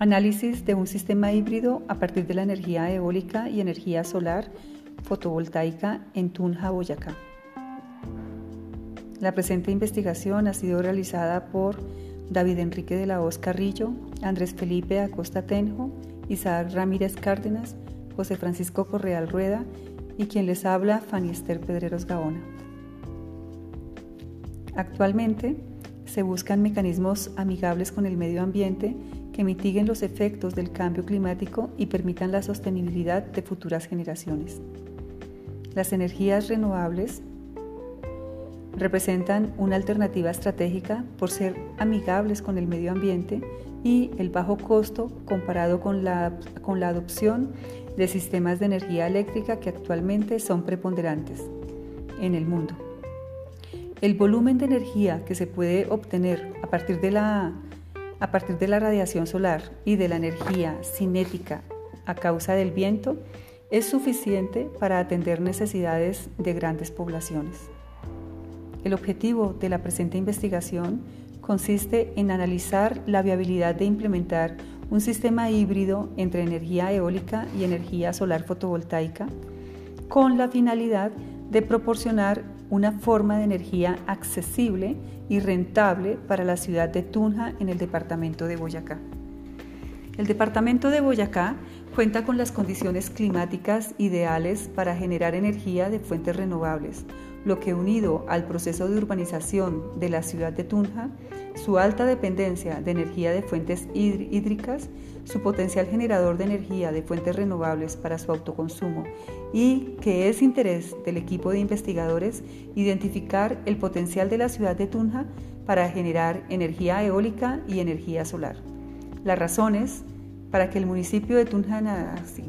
Análisis de un sistema híbrido a partir de la energía eólica y energía solar fotovoltaica en Tunja, Boyacá. La presente investigación ha sido realizada por David Enrique de la Hoz Carrillo, Andrés Felipe Acosta Tenjo, Isaac Ramírez Cárdenas, José Francisco Correal Rueda y quien les habla, Fanny Esther Pedreros Gaona. Actualmente se buscan mecanismos amigables con el medio ambiente que mitiguen los efectos del cambio climático y permitan la sostenibilidad de futuras generaciones. Las energías renovables representan una alternativa estratégica por ser amigables con el medio ambiente y el bajo costo comparado con la, con la adopción de sistemas de energía eléctrica que actualmente son preponderantes en el mundo. El volumen de energía que se puede obtener a partir de la a partir de la radiación solar y de la energía cinética a causa del viento es suficiente para atender necesidades de grandes poblaciones. El objetivo de la presente investigación consiste en analizar la viabilidad de implementar un sistema híbrido entre energía eólica y energía solar fotovoltaica con la finalidad de proporcionar una forma de energía accesible y rentable para la ciudad de Tunja en el departamento de Boyacá. El departamento de Boyacá cuenta con las condiciones climáticas ideales para generar energía de fuentes renovables, lo que unido al proceso de urbanización de la ciudad de Tunja, su alta dependencia de energía de fuentes hídricas, su potencial generador de energía de fuentes renovables para su autoconsumo y que es interés del equipo de investigadores identificar el potencial de la ciudad de Tunja para generar energía eólica y energía solar. Las razones para que el municipio de Tunja, sí,